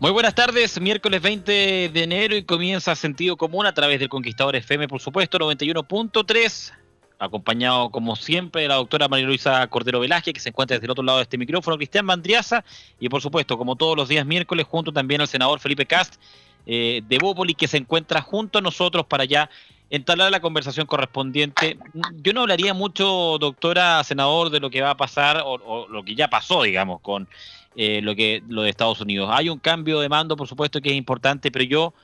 Muy buenas tardes, miércoles 20 de enero y comienza Sentido Común a través del Conquistador FM, por supuesto, 91.3, acompañado como siempre de la doctora María Luisa Cordero Velázquez, que se encuentra desde el otro lado de este micrófono, Cristian Mandriaza, y por supuesto, como todos los días miércoles, junto también al senador Felipe Cast eh, de Bópoli, que se encuentra junto a nosotros para ya entablar la conversación correspondiente. Yo no hablaría mucho, doctora, senador, de lo que va a pasar o, o lo que ya pasó, digamos, con eh, lo que lo de Estados Unidos. Hay un cambio de mando, por supuesto, que es importante, pero yo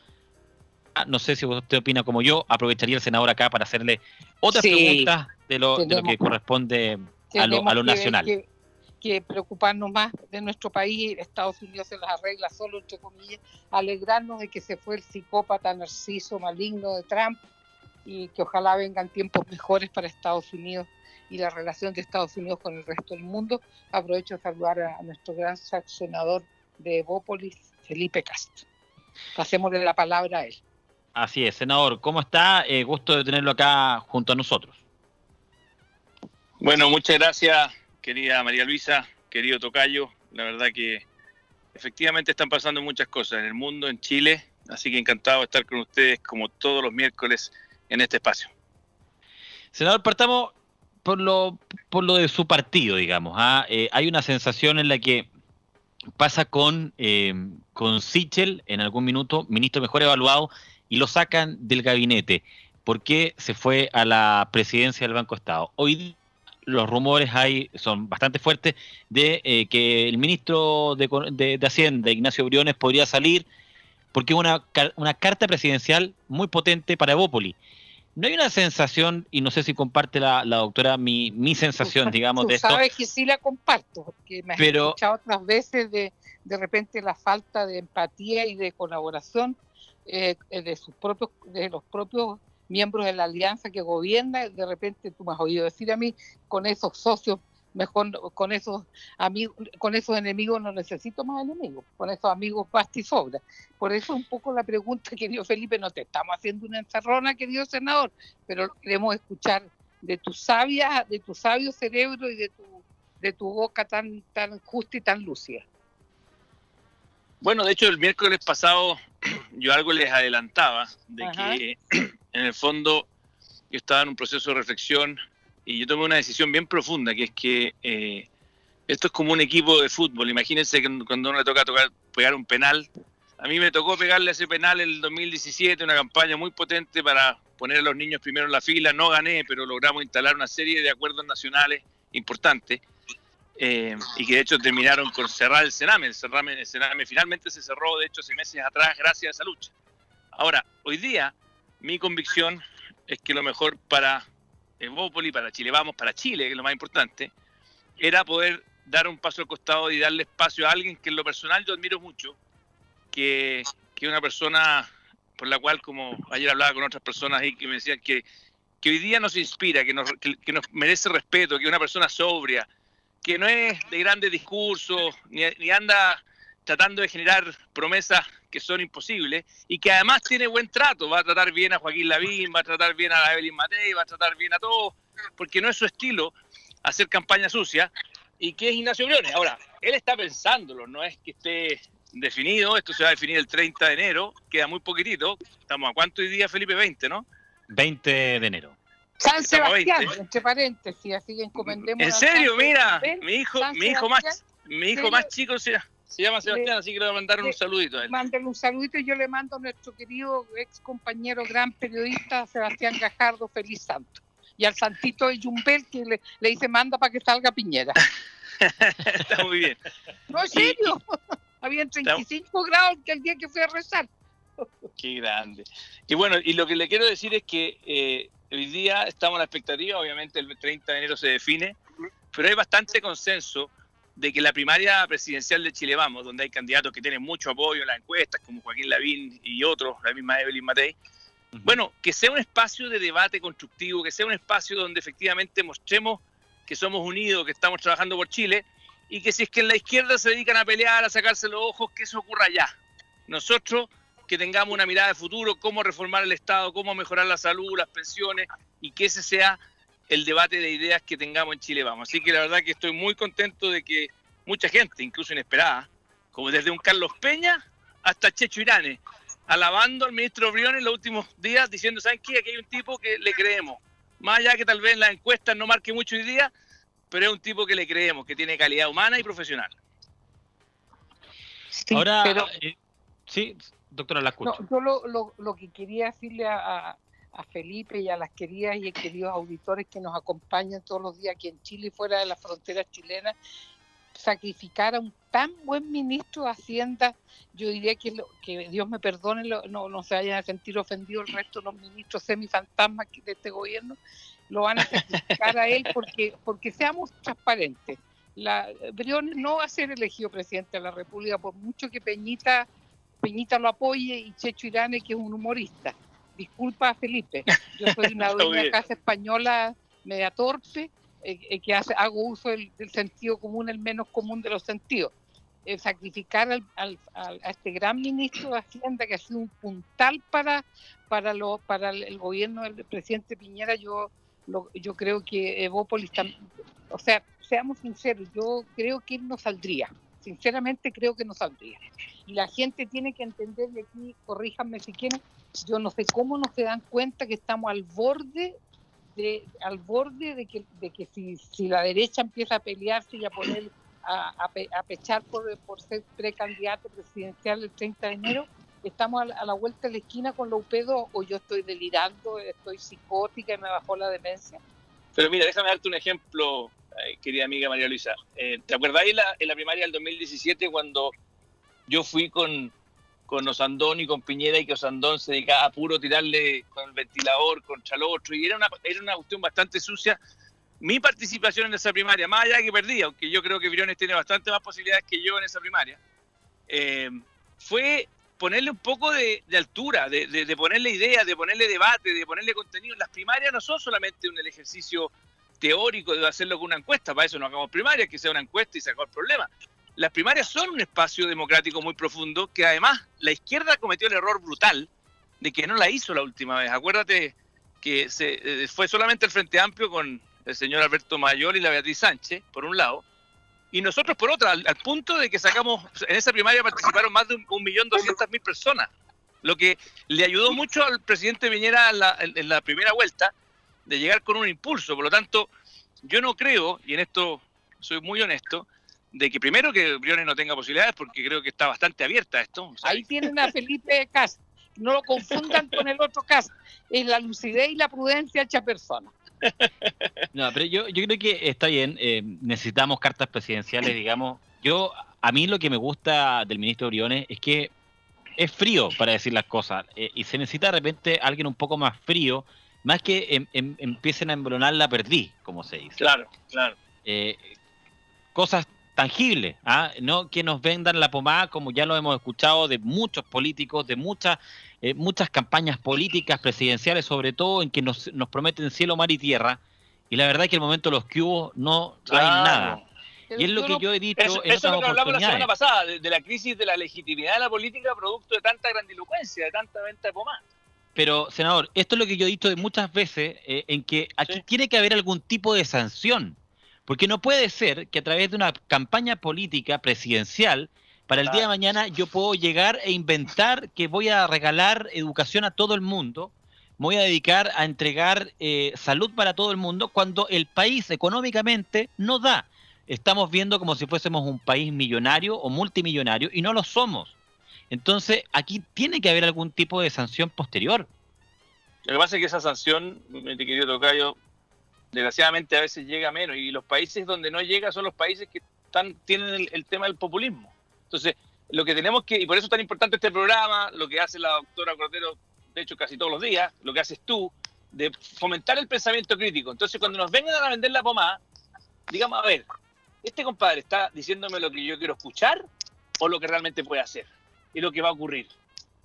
ah, no sé si usted opina como yo, aprovecharía el senador acá para hacerle otras preguntas de lo, de lo, que corresponde a lo, a lo nacional. Que, que, preocuparnos más de nuestro país, Estados Unidos se las arregla solo, entre comillas, alegrarnos de que se fue el psicópata narciso maligno de Trump y que ojalá vengan tiempos mejores para Estados Unidos y la relación de Estados Unidos con el resto del mundo. Aprovecho de saludar a nuestro gran senador de Evópolis, Felipe Castro. Pasémosle la palabra a él. Así es, senador, ¿cómo está? Eh, gusto de tenerlo acá junto a nosotros. Bueno, muchas gracias, querida María Luisa, querido Tocayo. La verdad que efectivamente están pasando muchas cosas en el mundo, en Chile, así que encantado de estar con ustedes como todos los miércoles en este espacio. Senador, partamos por lo, por lo de su partido, digamos. ¿ah? Eh, hay una sensación en la que pasa con, eh, con Sichel en algún minuto, ministro mejor evaluado, y lo sacan del gabinete. ¿Por qué se fue a la presidencia del Banco Estado? Hoy los rumores hay, son bastante fuertes de eh, que el ministro de, de, de, Hacienda, Ignacio Briones, podría salir porque es una, una carta presidencial muy potente para Evópoli. No hay una sensación, y no sé si comparte la, la doctora mi, mi sensación, digamos, Tú de esto. sabes que sí la comparto, porque me has pero, escuchado otras veces de, de repente la falta de empatía y de colaboración eh, de sus propios, de los propios miembros de la alianza que gobierna, de repente tú me has oído decir a mí, con esos socios mejor con esos amigos, con esos enemigos no necesito más enemigos, con esos amigos basta y sobra. Por eso un poco la pregunta, querido Felipe, no te estamos haciendo una encerrona, querido senador, pero queremos escuchar de tu sabia, de tu sabio cerebro y de tu, de tu boca tan, tan justa y tan lúcida. Bueno, de hecho el miércoles pasado yo algo les adelantaba de Ajá. que en el fondo yo estaba en un proceso de reflexión y yo tomé una decisión bien profunda, que es que eh, esto es como un equipo de fútbol. Imagínense que cuando uno le toca pegar un penal. A mí me tocó pegarle ese penal en el 2017, una campaña muy potente para poner a los niños primero en la fila. No gané, pero logramos instalar una serie de acuerdos nacionales importantes. Eh, y que de hecho terminaron con cerrar el Sename. El, Sename. el Sename finalmente se cerró, de hecho, hace meses atrás, gracias a esa lucha. Ahora, hoy día, mi convicción es que lo mejor para Evópoli, para Chile Vamos, para Chile, que es lo más importante, era poder dar un paso al costado y darle espacio a alguien que en lo personal yo admiro mucho, que es una persona por la cual, como ayer hablaba con otras personas y que me decían que, que hoy día nos inspira, que nos, que, que nos merece respeto, que es una persona sobria, que no es de grandes discursos, ni, ni anda tratando de generar promesas que son imposibles y que además tiene buen trato, va a tratar bien a Joaquín Lavín, va a tratar bien a Evelyn Matei, va a tratar bien a todos, porque no es su estilo hacer campaña sucia, y que es Ignacio Briones. Ahora, él está pensándolo, no es que esté definido, esto se va a definir el 30 de enero, queda muy poquitito, estamos a cuánto hoy día, Felipe, 20, ¿no? 20 de enero. San Sebastián, entre paréntesis, así que encomendemos. En serio, mira, mi hijo, mi hijo más, mi hijo más chico se, llama Sebastián, así que le voy a mandar un saludito a él. Mándale un saludito y yo le mando a nuestro querido ex compañero, gran periodista, Sebastián Gajardo, feliz santo. Y al santito de Jumbel que le, le dice manda para que salga Piñera. Está muy bien. No, en serio. Habían 35 grados el día que fui a rezar. Qué grande. Y bueno, y lo que le quiero decir es que eh, hoy día estamos a la expectativa, obviamente el 30 de enero se define, pero hay bastante consenso de que la primaria presidencial de Chile Vamos, donde hay candidatos que tienen mucho apoyo en las encuestas, como Joaquín Lavín y otros, la misma Evelyn Matei, bueno, que sea un espacio de debate constructivo, que sea un espacio donde efectivamente mostremos que somos unidos, que estamos trabajando por Chile, y que si es que en la izquierda se dedican a pelear, a sacarse los ojos, que eso ocurra ya. Nosotros que tengamos una mirada de futuro, cómo reformar el Estado, cómo mejorar la salud, las pensiones, y que ese sea el debate de ideas que tengamos en Chile Vamos. Así que la verdad que estoy muy contento de que mucha gente, incluso inesperada, como desde un Carlos Peña hasta Checho Irane, alabando al ministro Briones en los últimos días, diciendo, ¿saben qué? Aquí hay un tipo que le creemos. Más allá que tal vez en las encuestas no marque mucho hoy día, pero es un tipo que le creemos, que tiene calidad humana y profesional. Ahora, eh, sí, doctora, la escucho. yo lo, lo, que quería decirle a, a, Felipe y a las queridas y queridos auditores que nos acompañan todos los días aquí en Chile y fuera de las fronteras chilenas, sacrificar a un tan buen ministro de Hacienda, yo diría que, que Dios me perdone, no, no se vayan a sentir ofendidos el resto de los ministros semifantasmas de este gobierno, lo van a sacrificar a él porque, porque seamos transparentes. La, Briones no va a ser elegido presidente de la República por mucho que Peñita, Peñita lo apoye y Checho Irane, que es un humorista. Disculpa, Felipe, yo soy una dueña casa española media torpe, eh, eh, que hace, hago uso del, sentido común, el menos común de los sentidos. Eh, sacrificar al, a este gran ministro de Hacienda que ha sido un puntal para, para, lo, para el gobierno del presidente Piñera, yo yo creo que Evópolis, o sea, seamos sinceros, yo creo que él no saldría, sinceramente creo que no saldría. Y la gente tiene que entender, de aquí, corríjanme si quieren, yo no sé cómo no se dan cuenta que estamos al borde de, al borde de que, de que si, si la derecha empieza a pelearse y a poner a, a, pechar por, por ser precandidato presidencial el 30 de enero, estamos a la, vuelta de la esquina con la UP2 o yo estoy delirando, estoy psicótica y me bajó la demencia. Pero mira, déjame darte un ejemplo, eh, querida amiga María Luisa. Eh, ¿Te acordáis la, en la primaria del 2017 cuando yo fui con, con Osandón y con Piñera y que Osandón se dedicaba a puro tirarle con el ventilador contra el otro y era una, era una cuestión bastante sucia? Mi participación en esa primaria, más allá de que perdí, aunque yo creo que Briones tiene bastante más posibilidades que yo en esa primaria, eh, fue ponerle un poco de, altura, de, ponerle ideas, de ponerle debate, de ponerle contenido. Las primarias no son solamente un ejercicio teórico de hacerlo con una encuesta, para eso no hagamos primarias, que sea una encuesta y se el problema. Las primarias son un espacio democrático muy profundo que además la izquierda cometió el error brutal de que no la hizo la última vez. Acuérdate que se, eh, fue solamente el Frente Amplio con el señor Alberto Mayor y la Beatriz Sánchez, por un lado, y nosotros por otra, al, punto de que sacamos, en esa primaria participaron más de un, millón doscientas mil personas, lo que le ayudó mucho al presidente Viñera en la, primera vuelta de llegar con un impulso. Por lo tanto, yo no creo, y en esto soy muy honesto, de que primero que Briones no tenga posibilidades, porque creo que está bastante abierta esto. Ahí tienen a Felipe Cas, no lo confundan con el otro Cas, es la lucidez y la prudencia hecha persona. No, pero yo, yo creo que está bien. Eh, necesitamos cartas presidenciales, digamos. Yo, a mí lo que me gusta del ministro Briones es que es frío para decir las cosas eh, y se necesita de repente alguien un poco más frío, más que em, em, empiecen a embronar la perdí, como se dice. Claro, claro. Eh, cosas tangibles, ¿ah? no que nos vendan la pomada como ya lo hemos escuchado de muchos políticos, de muchas eh, muchas campañas políticas, presidenciales sobre todo, en que nos, nos prometen cielo, mar y tierra, y la verdad es que el momento de los que hubo no hay nada. Y es lo que yo he dicho eso, en eso es lo que hablamos la semana pasada, de, la crisis de la legitimidad de la política producto de tanta grandilocuencia, de tanta venta de pomada. Pero, senador, esto es lo que yo he dicho de muchas veces, eh, en que aquí tiene que haber algún tipo de sanción, Porque no puede ser que a través de una campaña política presidencial, para el día de mañana yo puedo llegar e inventar que voy a regalar educación a todo el mundo, voy a dedicar a entregar eh, salud para todo el mundo, cuando el país económicamente no da. Estamos viendo como si fuésemos un país millonario o multimillonario y no lo somos. Entonces, aquí tiene que haber algún tipo de sanción posterior. Lo que pasa es que esa sanción, mi querido Tocayo, desgraciadamente a veces llega menos y los países donde no llega son los países que están, tienen el, tema del populismo. Entonces, lo que tenemos que, y por eso es tan importante este programa, lo que hace la doctora Cordero, de hecho casi todos los días, lo que haces tú, de fomentar el pensamiento crítico. Entonces, cuando nos vengan a vender la pomada, digamos, a ver, este compadre está diciéndome lo que yo quiero escuchar o lo que realmente puede hacer y lo que va a ocurrir.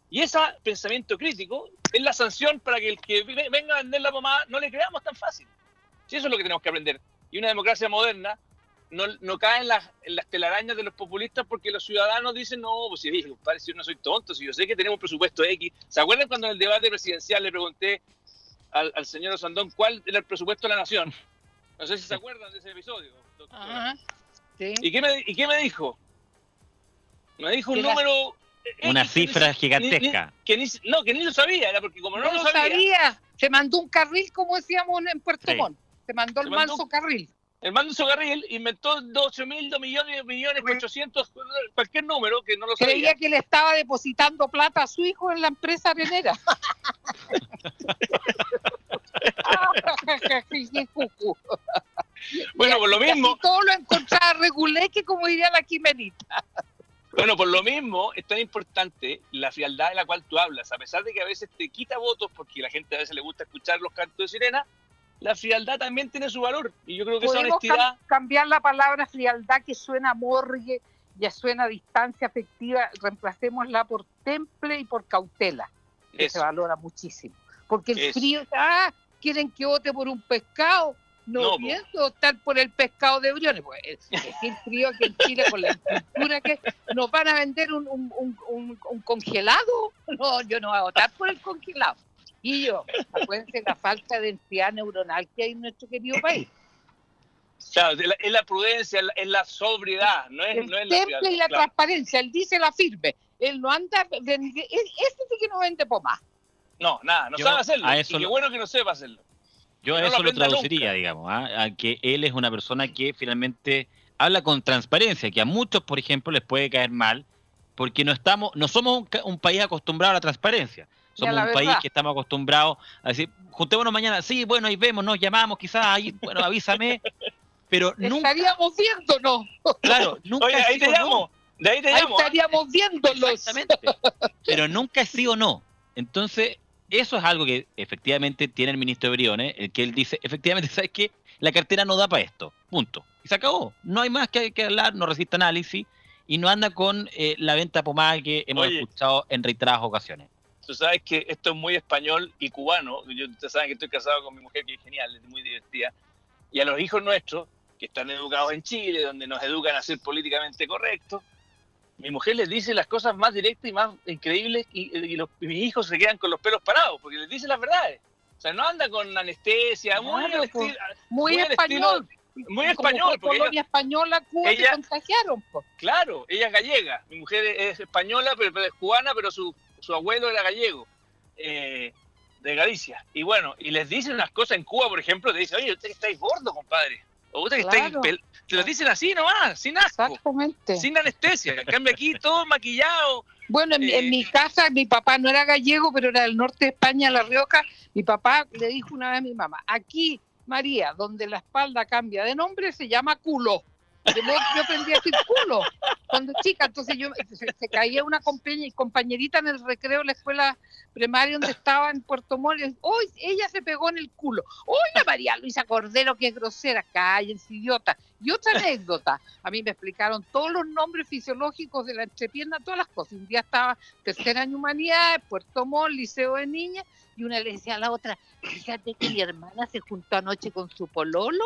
Y ese pensamiento crítico es la sanción para que el que venga a vender la pomada no le creamos tan fácil. Si eso es lo que tenemos que aprender. Y una democracia moderna no, no cae en las, en las, telarañas de los populistas porque los ciudadanos dicen, no, pues si dije, compadre, si yo no soy tonto, si yo sé que tenemos un presupuesto X. ¿Se acuerdan cuando en el debate presidencial le pregunté al, al señor Osandón cuál era el presupuesto de la nación? No sé si se acuerdan de ese episodio. ¿Y, qué me, ¿Y qué me dijo? Me dijo un número una cifra gigantesca. no, que ni lo sabía, era porque como no, lo sabía, se mandó un carril, como decíamos en Puerto Montt, mandó el manso carril. El manso carril inventó 12 mil, 2 millones, millones, 800, cualquier número que no lo sabía. Creía que le estaba depositando plata a su hijo en la empresa arenera. bueno, por lo mismo. todo lo encontraba reguleque, como diría la Quimenita. Bueno, por lo mismo es tan importante la frialdad de la cual tú hablas, a pesar de que a veces te quita votos porque la gente a veces le gusta escuchar los cantos de sirena, la frialdad también tiene su valor y yo creo que esa honestidad... cambiar la palabra frialdad que suena morgue, ya suena distancia afectiva, reemplacémosla por temple y por cautela, que se valora muchísimo. Porque el frío, ah, quieren que vote por un pescado, no, pienso optar por el pescado de Briones. Pues, es, el frío que en Chile con la cultura que nos van a vender un, un, un, congelado. No, yo no voy a votar por el congelado. Y yo, acuérdense la falta de densidad neuronal que hay en nuestro querido país. Claro, es la, prudencia, es la sobriedad, no es, el no es temple y la transparencia, él dice la firme, él no anda, este sí que no vende pomás. No, nada, no sabe hacerlo, y qué bueno que no sepa hacerlo. Yo a eso lo, traduciría, digamos, ¿ah? a que él es una persona que finalmente habla con transparencia, que a muchos, por ejemplo, les puede caer mal, porque no estamos, no somos un, país acostumbrado a la transparencia. Somos un país que estamos acostumbrados a decir, juntémonos mañana, sí, bueno, ahí vemos, nos llamamos, quizás ahí, bueno, avísame, pero nunca... Estaríamos viéndonos. Claro, nunca Oye, ahí te llamo, de ahí te llamo. Ahí estaríamos viéndolos. Exactamente. Pero nunca sí o no. Entonces, eso es algo que efectivamente tiene el ministro de Briones, el que él dice, efectivamente, ¿sabes qué? La cartera no da para esto, punto. Y se acabó. No hay más que, que hablar, no resiste análisis y no anda con eh, la venta pomada que hemos escuchado en reiteradas ocasiones. Tú sabes que esto es muy español y cubano. Yo, ustedes saben que estoy casado con mi mujer, que es genial, es muy divertida. Y a los hijos nuestros, que están educados en Chile, donde nos educan a ser políticamente correctos, mi mujer les dice las cosas más directas y más increíbles y, los, mis hijos se quedan con los pelos parados porque les dice las verdades. O sea, no anda con anestesia, muy, pues, muy, español. muy español. Porque colonia española, Cuba, ella, contagiaron. Claro, ella es gallega. Mi mujer es española, pero, es cubana, pero su, su abuelo era gallego. Eh, de Galicia. Y bueno, y les dicen unas cosas en Cuba, por ejemplo, te dicen, oye, usted estáis gordo, compadre. O usted claro. estáis te lo dicen así nomás, sin asco. Exactamente. Sin anestesia. En cambio aquí todo maquillado. Bueno, en, en, mi eh, casa mi papá no era gallego, pero era del norte de España, La Rioja. Mi papá le dijo una vez a mi mamá, aquí, María, donde la espalda cambia de nombre, se llama culo. Yo, aprendí a decir culo cuando chica, entonces yo se, caía una compañerita en el recreo de la escuela primaria donde estaba en Puerto Montt, hoy ella se pegó en el culo. Oye, María Luisa Cordero, qué grosera, cállense, idiota. Y otra anécdota, a mí me explicaron todos los nombres fisiológicos de la entrepierna, todas las cosas. Un día estaba tercer año humanidad, Puerto Montt, liceo de niñas, y una le decía a la otra, fíjate que mi hermana se juntó anoche con su pololo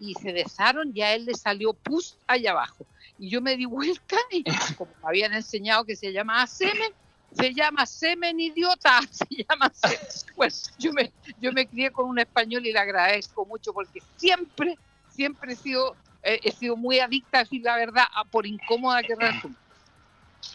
y se besaron y a él le salió pus allá abajo. Y yo me di vuelta y como me habían enseñado que se llama semen, se llama semen idiota, se llama semen. Bueno, yo me, yo me crié con un español y le agradezco mucho porque siempre, siempre he sido, eh, he sido muy adicta a decir la verdad, por incómoda que resulte.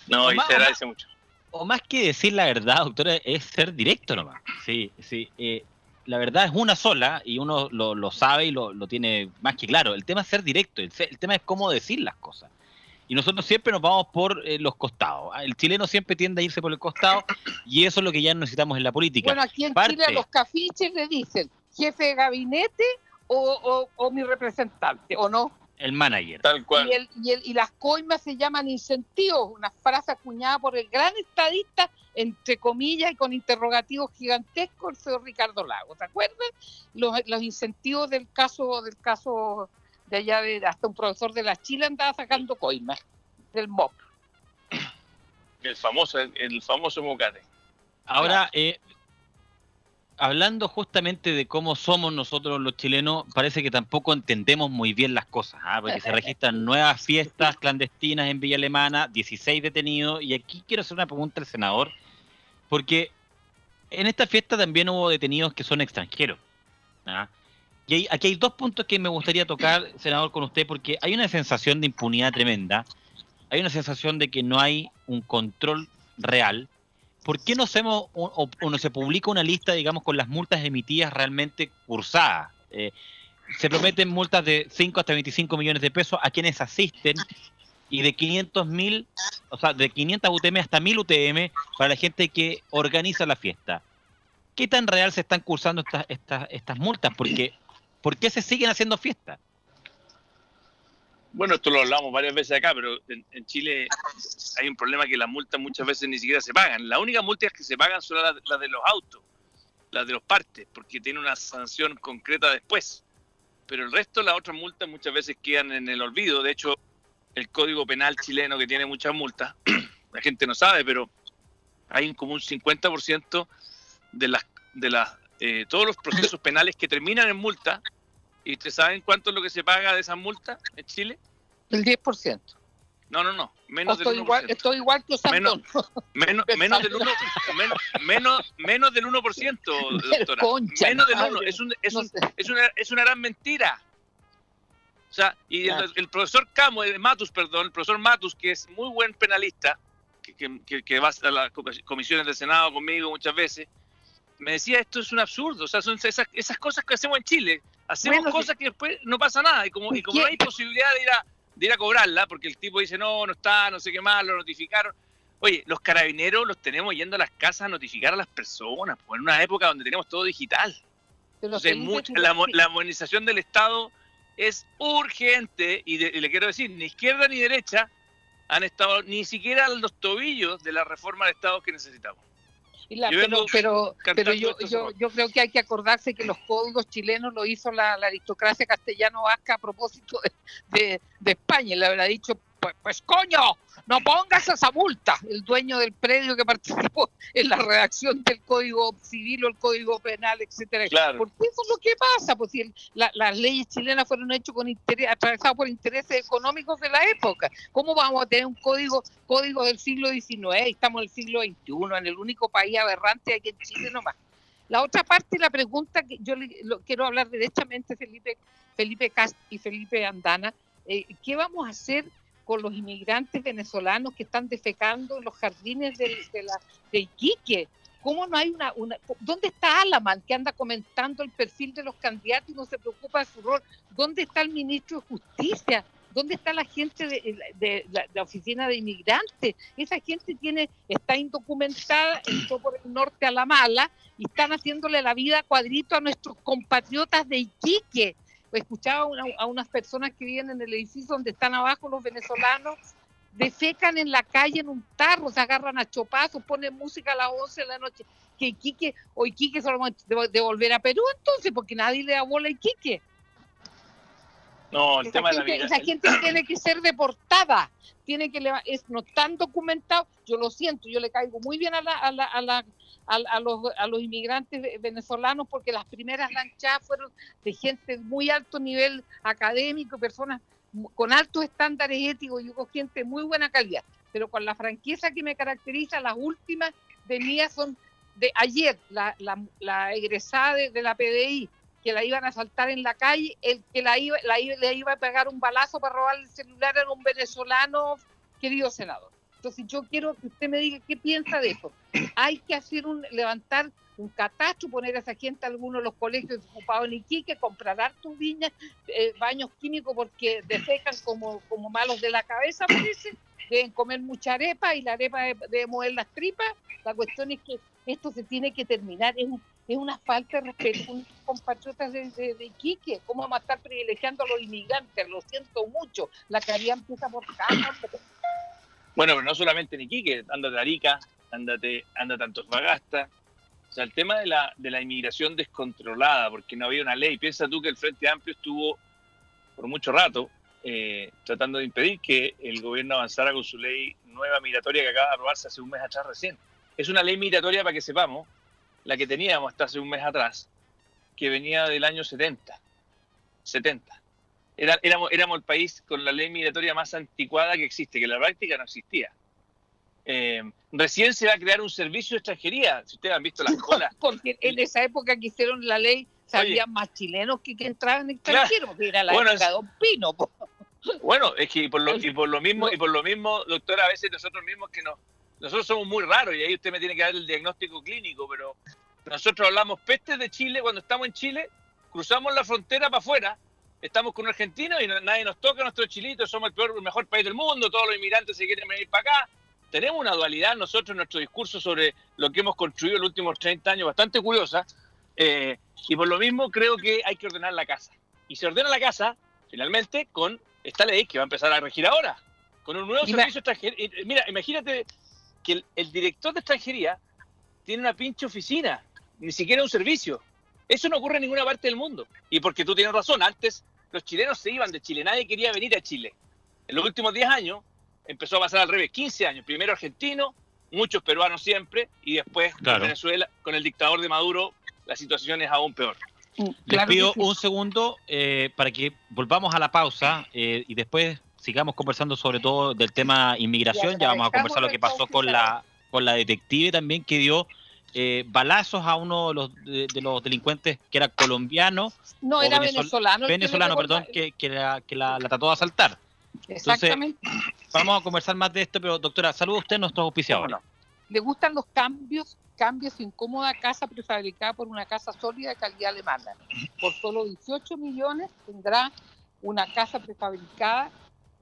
No, y se agradece mucho. O más que decir la verdad, doctora, es ser directo nomás. Sí, sí. Eh, la verdad es una sola y uno lo, sabe y lo, tiene más que claro. El tema es ser directo, el, tema es cómo decir las cosas. Y nosotros siempre nos vamos por eh, los costados. El chileno siempre tiende a irse por el costado y eso es lo que ya necesitamos en la política. Bueno, aquí en Chile a los cafiches le dicen jefe de gabinete o, o mi representante, ¿o no? El manager. Tal cual. Y, el, y, el, y, las coimas se llaman incentivos, una frase acuñada por el gran estadista, entre comillas y con interrogativos gigantescos, el señor Ricardo Lago. ¿Te acuerdas? Los, los incentivos del caso del caso de allá, de hasta un profesor de la Chile andaba sacando coimas del MOP. El famoso, el, famoso mocate. Ahora, eh, hablando justamente de cómo somos nosotros los chilenos, parece que tampoco entendemos muy bien las cosas, ¿ah? porque se registran nuevas fiestas clandestinas en Villa Alemana, 16 detenidos, y aquí quiero hacer una pregunta al senador, porque en esta fiesta también hubo detenidos que son extranjeros. ¿ah? Y aquí hay dos puntos que me gustaría tocar, senador, con usted, porque hay una sensación de impunidad tremenda, hay una sensación de que no hay un control real, ¿por qué no hacemos o, no se publica una lista, digamos, con las multas emitidas realmente cursadas? Eh, se prometen multas de 5 hasta 25 millones de pesos a quienes asisten y de 500 mil, o sea, de 500 UTM hasta 1000 UTM para la gente que organiza la fiesta. ¿Qué tan real se están cursando estas, estas, estas multas? Porque, ¿Por qué se siguen haciendo fiestas? Bueno, esto lo hablamos varias veces acá, pero en, Chile hay un problema que las multas muchas veces ni siquiera se pagan. Las únicas multas que se pagan son las, de los autos, las de los partes, porque tiene una sanción concreta después. Pero el resto, las otras multas muchas veces quedan en el olvido. De hecho, el Código Penal chileno que tiene muchas multas, la gente no sabe, pero hay como un 50% de las de las eh, todos los procesos penales que terminan en multa ¿Y ustedes saben cuánto es lo que se paga de esas multas en Chile? El 10%. No, no, no. Menos estoy del 1%. Igual, estoy igual que menos, menos, menos, del 1%, menos, menos, del 1%, doctora. menos del 1%. Es, un, es, un, es, una, es una gran mentira. O sea, y el, el, profesor Camo, el Matus, perdón, el profesor Matus, que es muy buen penalista, que, que, que va a las comisiones del Senado conmigo muchas veces, me decía, esto es un absurdo. O sea, son esas, esas cosas que hacemos en Chile hacemos cosas que después no pasa nada. Y como, y como no hay posibilidad de ir, a, de ir a cobrarla, porque el tipo dice, no, no está, no sé qué más, lo notificaron. Oye, los carabineros los tenemos yendo a las casas a notificar a las personas, pues en una época donde tenemos todo digital. Entonces, la, la, modernización del Estado es urgente y, y, le quiero decir, ni izquierda ni derecha han estado ni siquiera a los tobillos de la reforma del Estado que necesitamos pero pero, yo, yo, yo, creo que hay que acordarse que los códigos chilenos lo hizo la, aristocracia castellano-vasca a propósito de, de, España. Le habrá dicho, pues, pues coño, no pongas esa multa. El dueño del predio que participó en la redacción del Código Civil o el Código Penal, etcétera. Claro. Porque eso es lo que pasa, pues si las leyes chilenas fueron hechas con interés, atravesadas por intereses económicos de la época. ¿Cómo vamos a tener un código, código del siglo XIX? Estamos en el siglo XXI, en el único país aberrante aquí en Chile nomás. La otra parte, la pregunta que yo le, quiero hablar derechamente, Felipe, Felipe Cast y Felipe Andana, eh, ¿qué vamos a hacer con los inmigrantes venezolanos que están defecando en los jardines de, la, de Iquique. ¿Cómo no hay una, una, ¿Dónde está Alaman que anda comentando el perfil de los candidatos y no se preocupa de su rol? ¿Dónde está el ministro de Justicia? ¿Dónde está la gente de, la, oficina de inmigrantes? Esa gente tiene está indocumentada, entró por el norte a la mala y están haciéndole la vida cuadrito a nuestros compatriotas de Iquique escuchaba a unas personas que viven en el edificio donde están abajo los venezolanos, defecan en la calle en un tarro, se agarran a chopazos, ponen música a las 11 de la noche. Que Iquique, o Iquique solo de volver a Perú entonces, porque nadie le da bola a Iquique. No, el tema de la Esa gente tiene que ser deportada, tiene que es no tan documentado. Yo lo siento, yo le caigo muy bien a la, a la, a la a, los, a los inmigrantes venezolanos porque las primeras lanchadas fueron de gente de muy alto nivel académico, personas con altos estándares éticos y con gente de muy buena calidad. Pero con la franqueza que me caracteriza, las últimas de mí son de ayer, la, la, egresada de, la PDI, que la iban a saltar en la calle, el que la iba, la le iba a pegar un balazo para robar el celular era un venezolano, querido senador. Entonces yo quiero que usted me diga qué piensa de eso. Hay que hacer un, levantar un catastro, poner a esa gente a algunos de los colegios ocupados en Iquique, comprar hartos viñas, eh, baños químicos porque defecan como, como malos de la cabeza, parece, deben comer mucha arepa y la arepa debe, mover las tripas. La cuestión es que esto se tiene que terminar. Es, es una falta de respeto con compatriotas de, de, Iquique. ¿Cómo vamos a estar privilegiando a los inmigrantes? Lo siento mucho. La caridad empieza por acá. Bueno, pero no solamente en Iquique, ándate a Arica, ándate, ándate a Antofagasta. O sea, el tema de la, de la inmigración descontrolada, porque no había una ley. Piensa tú que el Frente Amplio estuvo por mucho rato eh, tratando de impedir que el gobierno avanzara con su ley nueva migratoria que acaba de aprobarse hace un mes atrás recién. Es una ley migratoria, para que sepamos, la que teníamos hasta hace un mes atrás, que venía del año 70. 70 éramos, éramos el país con la ley migratoria más anticuada que existe, que en la práctica no existía. Eh, recién se va a crear un servicio de extranjería, si ustedes han visto las colas. Porque en esa época que hicieron la ley, sabía más chilenos que, que entraban extranjeros, que era la bueno, época de Don Pino. Bueno, es que por lo, y por lo mismo, y por lo mismo, doctora, a veces nosotros mismos que no, nosotros somos muy raros y ahí usted me tiene que dar el diagnóstico clínico, pero nosotros hablamos pestes de Chile cuando estamos en Chile, cruzamos la frontera para afuera estamos con un argentino y nadie nos toca nuestro chilito, somos el peor, el mejor país del mundo, todos los inmigrantes se quieren venir para acá. Tenemos una dualidad nosotros en nuestro discurso sobre lo que hemos construido en los últimos 30 años bastante curiosa. Eh, y por lo mismo creo que hay que ordenar la casa. Y se ordena la casa, finalmente, con esta ley que va a empezar a regir ahora, con un nuevo servicio extranjería. Mira, imagínate que el, el director de extranjería tiene una pinche oficina, ni siquiera un servicio. Eso no ocurre en ninguna parte del mundo. Y porque tú tienes razón, antes los chilenos se iban de Chile, nadie quería venir a Chile. En los últimos 10 años empezó a pasar al revés, 15 años, primero argentino, muchos peruanos siempre, y después Venezuela, con el dictador de Maduro, la situación es aún peor. Mm, Les pido un segundo eh, para que volvamos a la pausa eh, y después sigamos conversando sobre todo del tema inmigración. Ya vamos a conversar lo que pasó con la, con la detective también que dio eh, balazos a uno de los, de, los, delincuentes que era colombiano. No, era venezolano. Venezolano, perdón, que, que, la, que la, trató de asaltar. Exactamente. vamos a conversar más de esto, pero doctora, saluda usted a nuestros auspiciadores. ¿Le gustan los cambios? Cambios incómoda casa prefabricada por una casa sólida de calidad alemana. Por solo 18 millones tendrá una casa prefabricada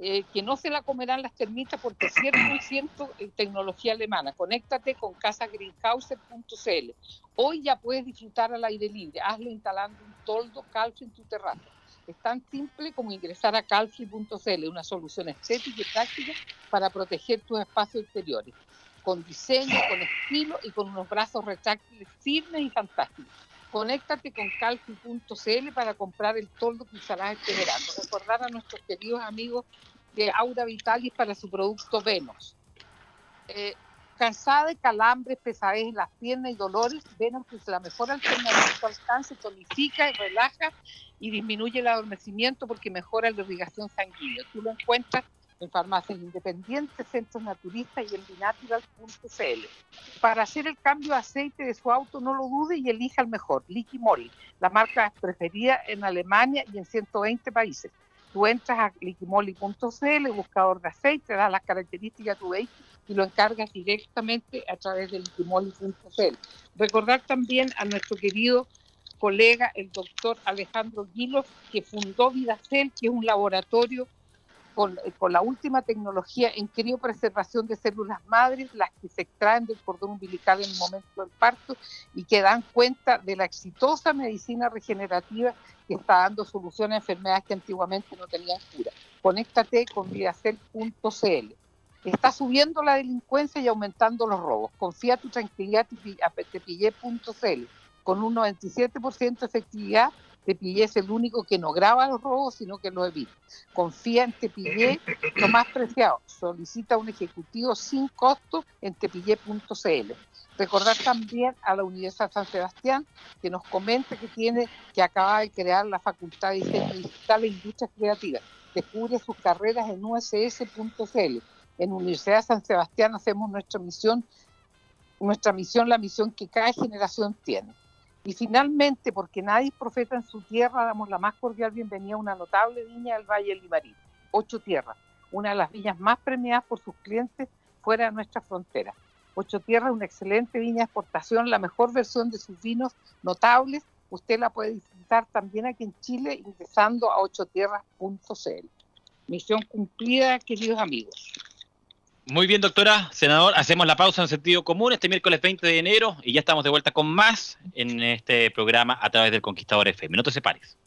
eh, que no se la comerán las termitas porque es 100% tecnología alemana. Conéctate con casagreenhauser.cl. Hoy ya puedes disfrutar al aire libre. Hazlo instalando un toldo calcio en tu terraza. Es tan simple como ingresar a calci.cl, una solución estética y práctica para proteger tus espacios exteriores, con diseño, con estilo y con unos brazos retráctiles firmes y fantásticos. Conéctate con calci.cl para comprar el toldo que usarás este verano. Recordar a nuestros queridos amigos de Aura Vitalis para su producto Venus. Eh, cansada de calambres, pesadez en las piernas y dolores, Venus es la mejor alternativa a tu alcance, tonifica y relaja y disminuye el adormecimiento porque mejora la irrigación sanguínea. Tú lo encuentras en farmacias independientes, centros naturistas y en binatural.cl. Para hacer el cambio de aceite de su auto, no lo dude y elija el mejor, Liqui Moly, la marca preferida en Alemania y en 120 países. Tú entras a liquimoli.cl, buscador de aceite, das las características de tu vehículo y lo encargas directamente a través de liquimoli.cl. Recordar también a nuestro querido colega, el doctor Alejandro Guilos, que fundó Vidacel, que es un laboratorio con, la última tecnología en criopreservación de células madres, las que se extraen del cordón umbilical en el momento del parto y que dan cuenta de la exitosa medicina regenerativa que está dando solución a enfermedades que antiguamente no tenían cura. Conéctate con vidacel.cl. Está subiendo la delincuencia y aumentando los robos. Confía tu tranquilidad a tepille.cl. Con un 97% de efectividad, Tepillé es el único que no graba los robos, sino que los evita. Confía en Tepillé, lo más preciado. Solicita un ejecutivo sin costo en tepillé.cl. Recordar también a la Universidad San Sebastián que nos comenta que tiene que acaba de crear la Facultad de Diseño Digital e Industrias Creativas. Descubre sus carreras en uss.cl. En Universidad San Sebastián hacemos nuestra misión, nuestra misión, la misión que cada generación tiene. Y finalmente, porque nadie profeta en su tierra, damos la más cordial bienvenida a una notable viña del Valle del Limarí, Ocho Tierras, una de las viñas más premiadas por sus clientes fuera de nuestra frontera. Ocho Tierras, una excelente viña de exportación, la mejor versión de sus vinos notables. Usted la puede disfrutar también aquí en Chile ingresando a ochotierras.cl. Misión cumplida, queridos amigos. Muy bien, doctora. Senador, hacemos la pausa en sentido común este miércoles 20 de enero y ya estamos de vuelta con más en este programa a través del Conquistador FM. No te separes.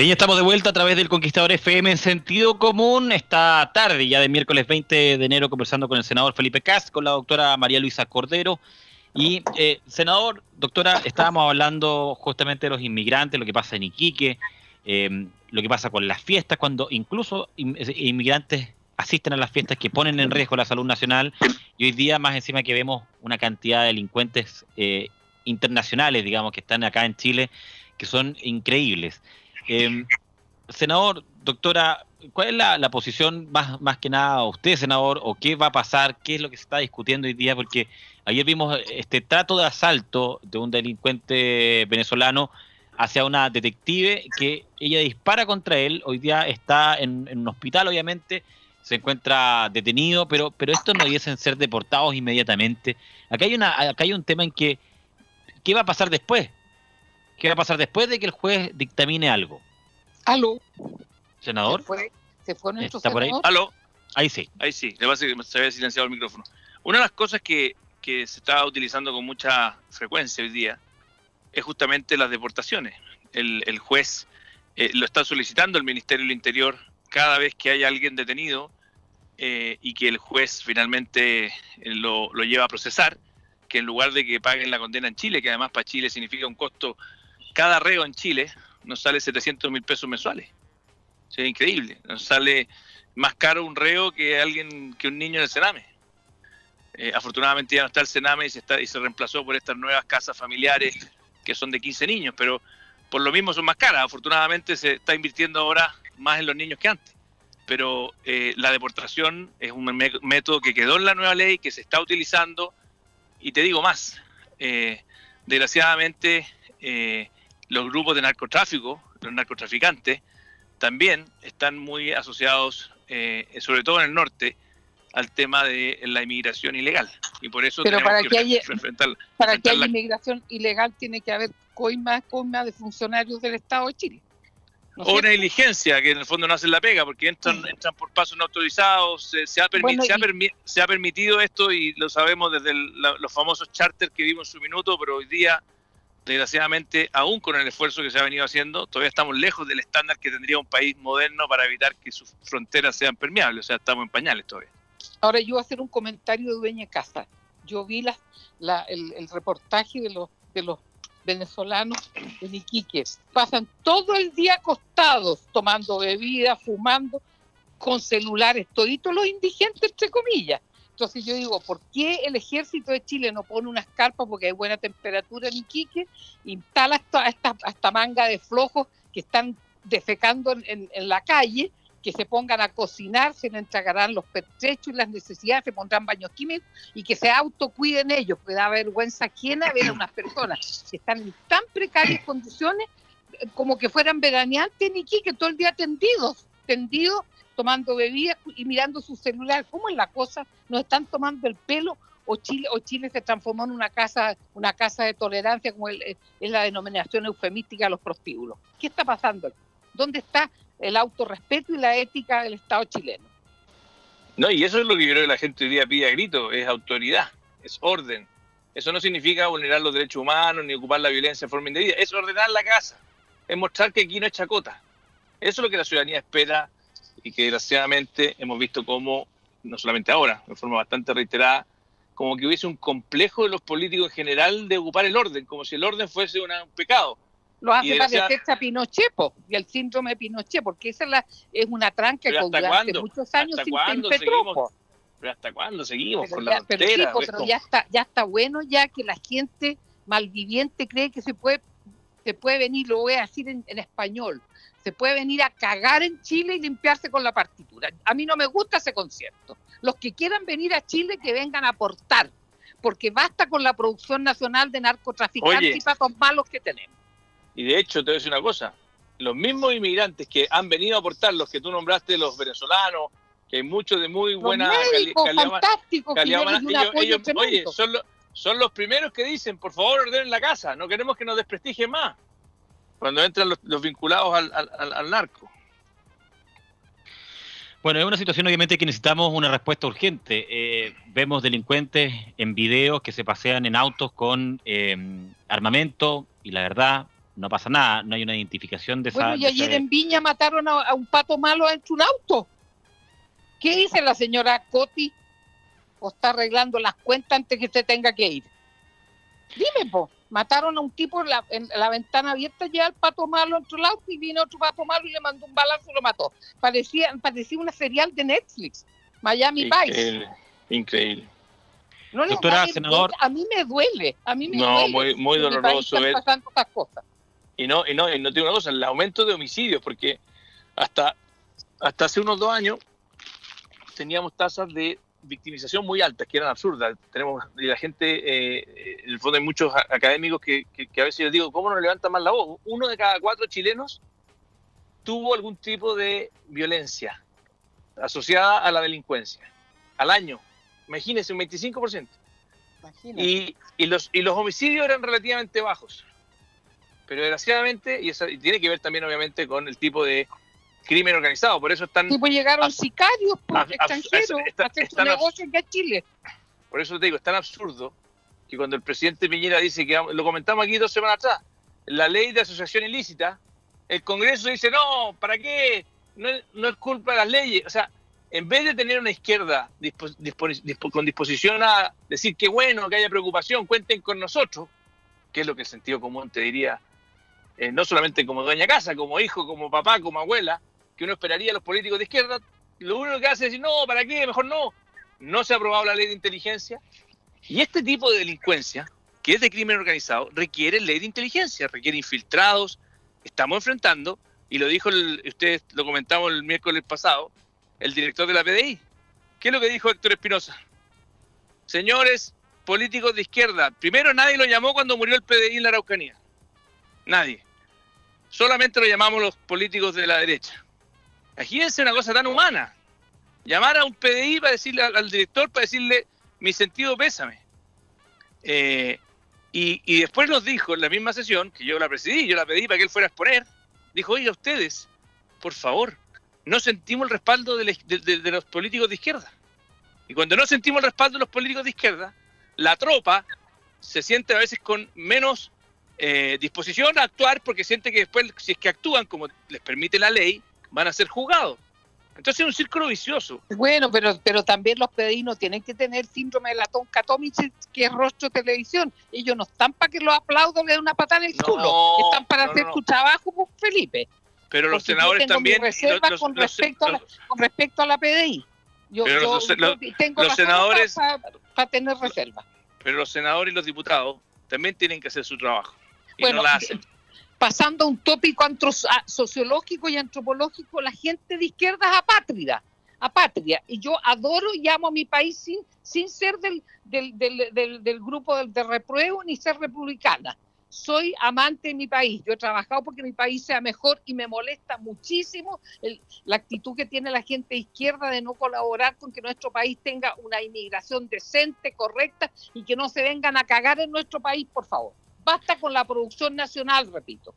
Bien, estamos de vuelta a través del Conquistador FM en sentido común. Esta tarde, ya de miércoles 20 de enero, conversando con el senador Felipe Cast, con la doctora María Luisa Cordero. Y, eh, senador, doctora, estábamos hablando justamente de los inmigrantes, lo que pasa en Iquique, eh, lo que pasa con las fiestas, cuando incluso eh, inmigrantes asisten a las fiestas que ponen en riesgo la salud nacional. Y hoy día, más encima que vemos una cantidad de delincuentes internacionales, digamos, que están acá en Chile, que son increíbles. Eh, senador, doctora, ¿cuál es la, posición más, más que nada usted, senador, o qué va a pasar, qué es lo que se está discutiendo hoy día? Porque ayer vimos este trato de asalto de un delincuente venezolano hacia una detective que ella dispara contra él, hoy día está en, un hospital, obviamente, se encuentra detenido, pero, pero estos no debiesen ser deportados inmediatamente. Acá hay, una, acá hay un tema en que, ¿qué va a pasar después? ¿Qué va a pasar después de que el juez dictamine algo? ¿Aló? ¿Senador? ¿Se fue, ¿Está por ahí? ¿Aló? Ahí sí. Ahí sí, le pasa que se había silenciado el micrófono. Una de las cosas que, se está utilizando con mucha frecuencia hoy día es justamente las deportaciones. El, juez eh, lo está solicitando el Ministerio del Interior cada vez que hay alguien detenido eh, y que el juez finalmente eh, lo, lo, lleva a procesar, que en lugar de que paguen la condena en Chile, que además para Chile significa un costo cada reo en Chile nos sale 700 mil pesos mensuales. es increíble. Nos sale más caro un reo que alguien que un niño en el Sename. Eh, afortunadamente ya no está el Sename y se, está, y se reemplazó por estas nuevas casas familiares que son de 15 niños, pero por lo mismo son más caras. Afortunadamente se está invirtiendo ahora más en los niños que antes. Pero eh, la deportación es un método que quedó en la nueva ley, que se está utilizando. Y te digo más, eh, desgraciadamente los grupos de narcotráfico, los narcotraficantes, también están muy asociados, eh, sobre todo en el norte, al tema de la inmigración ilegal. Y por eso Pero para que, haya, para que haya inmigración ilegal tiene que haber coima, coima de funcionarios del Estado de Chile. o una diligencia, que en el fondo no hacen la pega, porque entran, entran por pasos no autorizados. Se, ha, se, ha permitido esto y lo sabemos desde los famosos charters que vimos en su minuto, pero hoy día desgraciadamente, aún con el esfuerzo que se ha venido haciendo, todavía estamos lejos del estándar que tendría un país moderno para evitar que sus fronteras sean permeables, o sea, estamos en pañales todavía. Ahora yo voy a hacer un comentario de dueña casa. Yo vi el, reportaje de los, de los venezolanos en Iquique. Pasan todo el día acostados, tomando bebida, fumando, con celulares, toditos los indigentes, entre comillas. Entonces yo digo, ¿por qué el ejército de Chile no pone unas carpas porque hay buena temperatura en Iquique? Instala esta, esta, esta manga de flojos que están defecando en, la calle, que se pongan a cocinar, se les entregarán los pertrechos y las necesidades, se pondrán baños químicos y que se autocuiden ellos, porque da vergüenza ajena ver a unas personas que están en tan precarias condiciones como que fueran veraneantes en Iquique, todo el día tendidos, tendidos tomando bebidas y mirando su celular. ¿Cómo es la cosa? ¿Nos están tomando el pelo? ¿O Chile, o Chile se transformó en una casa, una casa de tolerancia, como es la denominación eufemística de los prostíbulos? ¿Qué está pasando? ¿Dónde está el autorrespeto y la ética del Estado chileno? No, y eso es lo que yo creo que la gente hoy día pide a grito, es autoridad, es orden. Eso no significa vulnerar los derechos humanos ni ocupar la violencia de forma indebida, es ordenar la casa, es mostrar que aquí no es chacota. Eso es lo que la ciudadanía espera y que desgraciadamente hemos visto como, no solamente ahora, de forma bastante reiterada, como que hubiese un complejo de los políticos en general de ocupar el orden, como si el orden fuese un pecado. Lo hace parecer a Pinochet y el síndrome de Pinochet, porque esa es, la, es una tranca que durante muchos años ¿Hasta cuándo seguimos, pero hasta cuándo seguimos con la frontera, pero, ya está ya está bueno ya que la gente malviviente cree que se puede, se puede venir, lo voy a decir en, español, se puede venir a cagar en Chile y limpiarse con la partitura. A mí no me gusta ese concierto. Los que quieran venir a Chile, que vengan a aportar, porque basta con la producción nacional de narcotraficantes y patos malos que tenemos. Y de hecho, te voy a decir una cosa, los mismos inmigrantes que han venido a aportar, los que tú nombraste, los venezolanos, que hay muchos de muy buena calidad, ellos, oye, son, son los primeros que dicen, por favor, ordenen la casa, no queremos que nos desprestigien más, cuando entran los, vinculados al, narco. Bueno, es una situación obviamente que necesitamos una respuesta urgente. Eh, vemos delincuentes en videos que se pasean en autos con eh, armamento y la verdad no pasa nada, no hay una identificación de esa... Bueno, y ayer en Viña mataron a, un pato malo en un auto. ¿Qué dice la señora Coti? ¿O está arreglando las cuentas antes que se tenga que ir? Dime, po. Mataron a un tipo en la, ventana abierta ya el pato malo en el auto y vino otro pato malo y le mandó un balazo y lo mató. Parecía, parecía una serial de Netflix, Miami Vice. Increíble. No Doctora, senador. A mí me duele. A mí me no, muy, muy doloroso cosas. Y no, y no, y no tengo una cosa, el aumento de homicidios, porque hasta, hasta hace unos dos años teníamos tasas de victimización muy altas, que eran absurdas. Tenemos, y la gente, eh, en el fondo hay muchos académicos que, que, a veces les digo, ¿cómo no levanta más la voz? Uno de cada cuatro chilenos tuvo algún tipo de violencia asociada a la delincuencia al año. Imagínense, un 25%. Y, y, los, y los homicidios eran relativamente bajos. Pero desgraciadamente, y, eso, tiene que ver también obviamente con el tipo de crimen organizado, por eso están... Tipo llegaron sicarios por pues, extranjeros a hacer su negocio en Chile. Por eso te digo, es tan absurdo que cuando el presidente Piñera dice que, lo comentamos aquí dos semanas atrás, la ley de asociación ilícita, el Congreso dice, no, ¿para qué? No, no es culpa de las leyes. O sea, en vez de tener una izquierda con disposición a decir que bueno, que haya preocupación, cuenten con nosotros, que es lo que el sentido común te diría eh, no solamente como dueña casa, como hijo, como papá, como abuela, que uno esperaría a los políticos de izquierda, lo único que hace es decir, no, ¿para qué? Mejor no. No se ha aprobado la ley de inteligencia. Y este tipo de delincuencia, que es de crimen organizado, requiere ley de inteligencia, requiere infiltrados. Estamos enfrentando, y lo dijo, ustedes lo comentamos el miércoles pasado, el director de la PDI. ¿Qué es lo que dijo Héctor Espinosa? Señores políticos de izquierda, primero nadie lo llamó cuando murió el PDI en la Araucanía. Nadie solamente lo llamamos los políticos de la derecha. Imagínense una cosa tan humana. Llamar a un PDI para decirle al, director, para decirle mi sentido pésame. Eh, y, después nos dijo en la misma sesión, que yo la presidí, yo la pedí para que él fuera a exponer, dijo, oiga, ustedes, por favor, no sentimos el respaldo de, los políticos de izquierda. Y cuando no sentimos el respaldo de los políticos de izquierda, la tropa se siente a veces con menos eh, disposición a actuar porque siente que después, si es que actúan como les permite la ley, van a ser juzgados. Entonces es un círculo vicioso. Bueno, pero, pero también los pedinos tienen que tener síndrome de latón catómice, que es rostro de televisión. Ellos no están para que los aplaudan le den una patada en el culo. Están para hacer su trabajo, pues, Felipe. Pero los senadores también. Los, con, respecto a la, con respecto a la PDI. Yo, tengo los senadores. Para tener reserva. Pero los senadores y los diputados también tienen que hacer su trabajo bueno, Pasando a un tópico sociológico y antropológico, la gente de izquierda es apátrida, apátrida. Y yo adoro y amo a mi país sin, sin ser del, del, del, del, grupo de repruebo ni ser republicana. Soy amante de mi país. Yo he trabajado porque mi país sea mejor y me molesta muchísimo la actitud que tiene la gente de izquierda de no colaborar con que nuestro país tenga una inmigración decente, correcta y que no se vengan a cagar en nuestro país, por favor. Basta con la producción nacional, repito.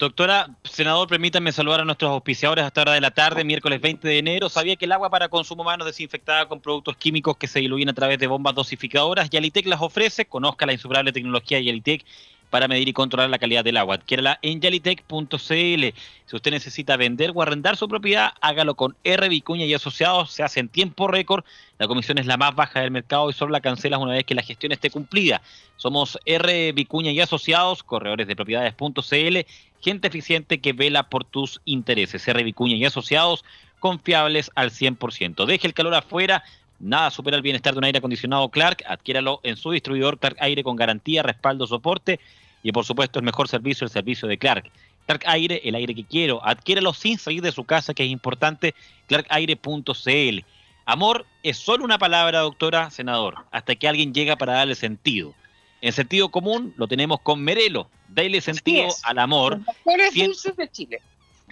Doctora, senador, permítanme saludar a nuestros auspiciadores hasta hora de la tarde, miércoles 20 de enero. Sabía que el agua para consumo humano desinfectada con productos químicos que se diluyen a través de bombas dosificadoras, Yalitec las ofrece. Conozca la insuperable tecnología Yalitec para medir y controlar la calidad del agua. Adquiérala en yalitec.cl. Si usted necesita vender o arrendar su propiedad, hágalo con R. Vicuña y Asociados. Se hace en tiempo récord. La comisión es la más baja del mercado y solo la cancelas una vez que la gestión esté cumplida. Somos R. Vicuña y Asociados, corredores de propiedades.cl, gente eficiente que vela por tus intereses. R. Vicuña y Asociados, confiables al 100%. Deje el calor afuera Nada supera el bienestar de un aire acondicionado Clark. Adquiéralo en su distribuidor Clark Aire con garantía, respaldo, soporte y por supuesto el mejor servicio, el servicio de Clark. Clark Aire, el aire que quiero. Adquiéralo sin salir de su casa, que es importante. clarkaire.cl. Amor es solo una palabra, doctora senador, hasta que alguien llega para darle sentido. En sentido común lo tenemos con Merelo. Dale sentido al amor. Los dulces de Chile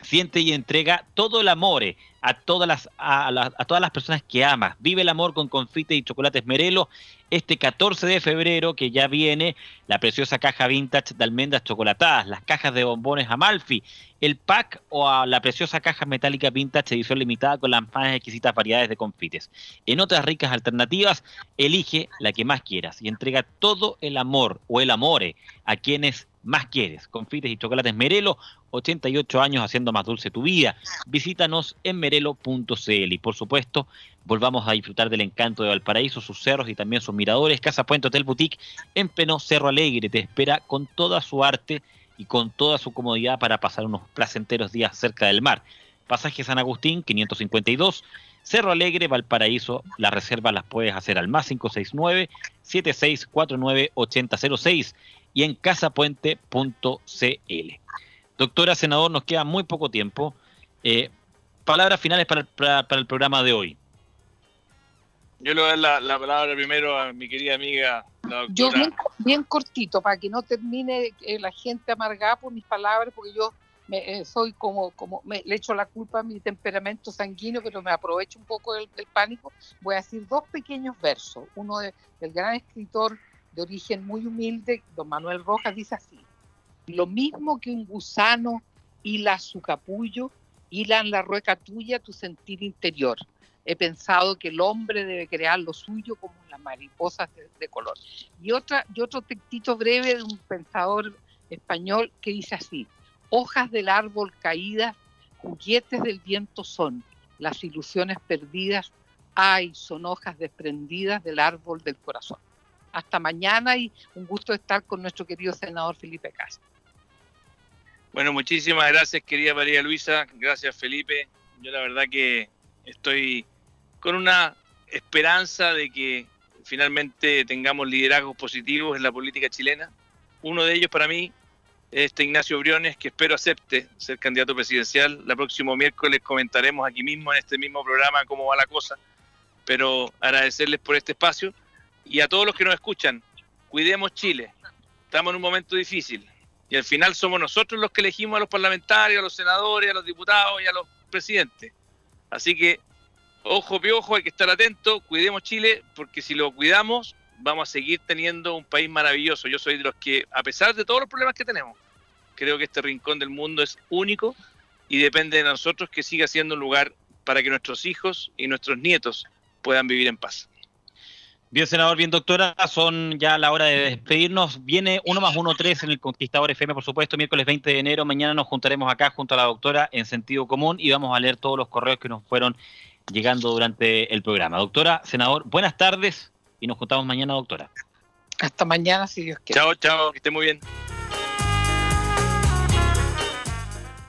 siente y entrega todo el amor a todas las, a, todas las personas que ama. Vive el amor con confite y chocolates Merelo. Este 14 de febrero, que ya viene, la preciosa caja vintage de almendras chocolatadas, las cajas de bombones Amalfi, el pack o a la preciosa caja metálica vintage edición limitada con las más exquisitas variedades de confites. En otras ricas alternativas, elige la que más quieras y entrega todo el amor o el amore a quienes más quieres. Confites y chocolates Merelo, 88 años haciendo más dulce tu vida. Visítanos en merelo.cl y por supuesto volvamos a disfrutar del encanto de Valparaíso, sus cerros y también sus miradores. Casa Puente Hotel Boutique en pleno Cerro Alegre te espera con toda su arte y con toda su comodidad para pasar unos placenteros días cerca del mar. Pasaje San Agustín 552. Cerro Alegre, Valparaíso, las reservas las puedes hacer al más 569 7649 8006 y en casapuente.cl. Doctora senador, nos queda muy poco tiempo. Eh, palabras finales para el, programa de hoy. Yo le voy a dar la, palabra primero a mi querida amiga, la doctora. Yo bien, cortito, para que no termine eh, la gente amargada por mis palabras, porque yo me, eh, soy como, como me, le echo la culpa a mi temperamento sanguíneo, pero me aprovecho un poco del, pánico. Voy a decir dos pequeños versos. Uno del gran escritor de origen muy humilde, don Manuel Rojas, dice así, lo mismo que un gusano hila su capullo, hila en la rueca tuya tu sentir interior. He pensado que el hombre debe crear lo suyo como las mariposas de, color. Y, otra, y otro textito breve de un pensador español que dice así, hojas del árbol caídas, juguetes del viento son, las ilusiones perdidas, ay, son hojas desprendidas del árbol del corazón hasta mañana y un gusto estar con nuestro querido senador Felipe Castro. Bueno, muchísimas gracias querida María Luisa, gracias Felipe. Yo la verdad que estoy con una esperanza de que finalmente tengamos liderazgos positivos en la política chilena. Uno de ellos para mí es este Ignacio Briones, que espero acepte ser candidato presidencial. La próximo miércoles comentaremos aquí mismo, en este mismo programa, cómo va la cosa. Pero agradecerles por este espacio y a todos los que nos escuchan, cuidemos Chile. Estamos en un momento difícil y al final somos nosotros los que elegimos a los parlamentarios, a los senadores, a los diputados y a los presidentes. Así que, ojo piojo, hay que estar atento, cuidemos Chile, porque si lo cuidamos, vamos a seguir teniendo un país maravilloso. Yo soy de los que, a pesar de todos los problemas que tenemos, creo que este rincón del mundo es único y depende de nosotros que siga siendo un lugar para que nuestros hijos y nuestros nietos puedan vivir en paz. Bien, senador, bien, doctora, son ya la hora de despedirnos. Viene uno más uno tres en el Conquistador FM, por supuesto, miércoles 20 de enero. Mañana nos juntaremos acá junto a la doctora en sentido común y vamos a leer todos los correos que nos fueron llegando durante el programa. Doctora, senador, buenas tardes y nos juntamos mañana, doctora. Hasta mañana, si Dios quiere. Chao, chao, que esté muy bien.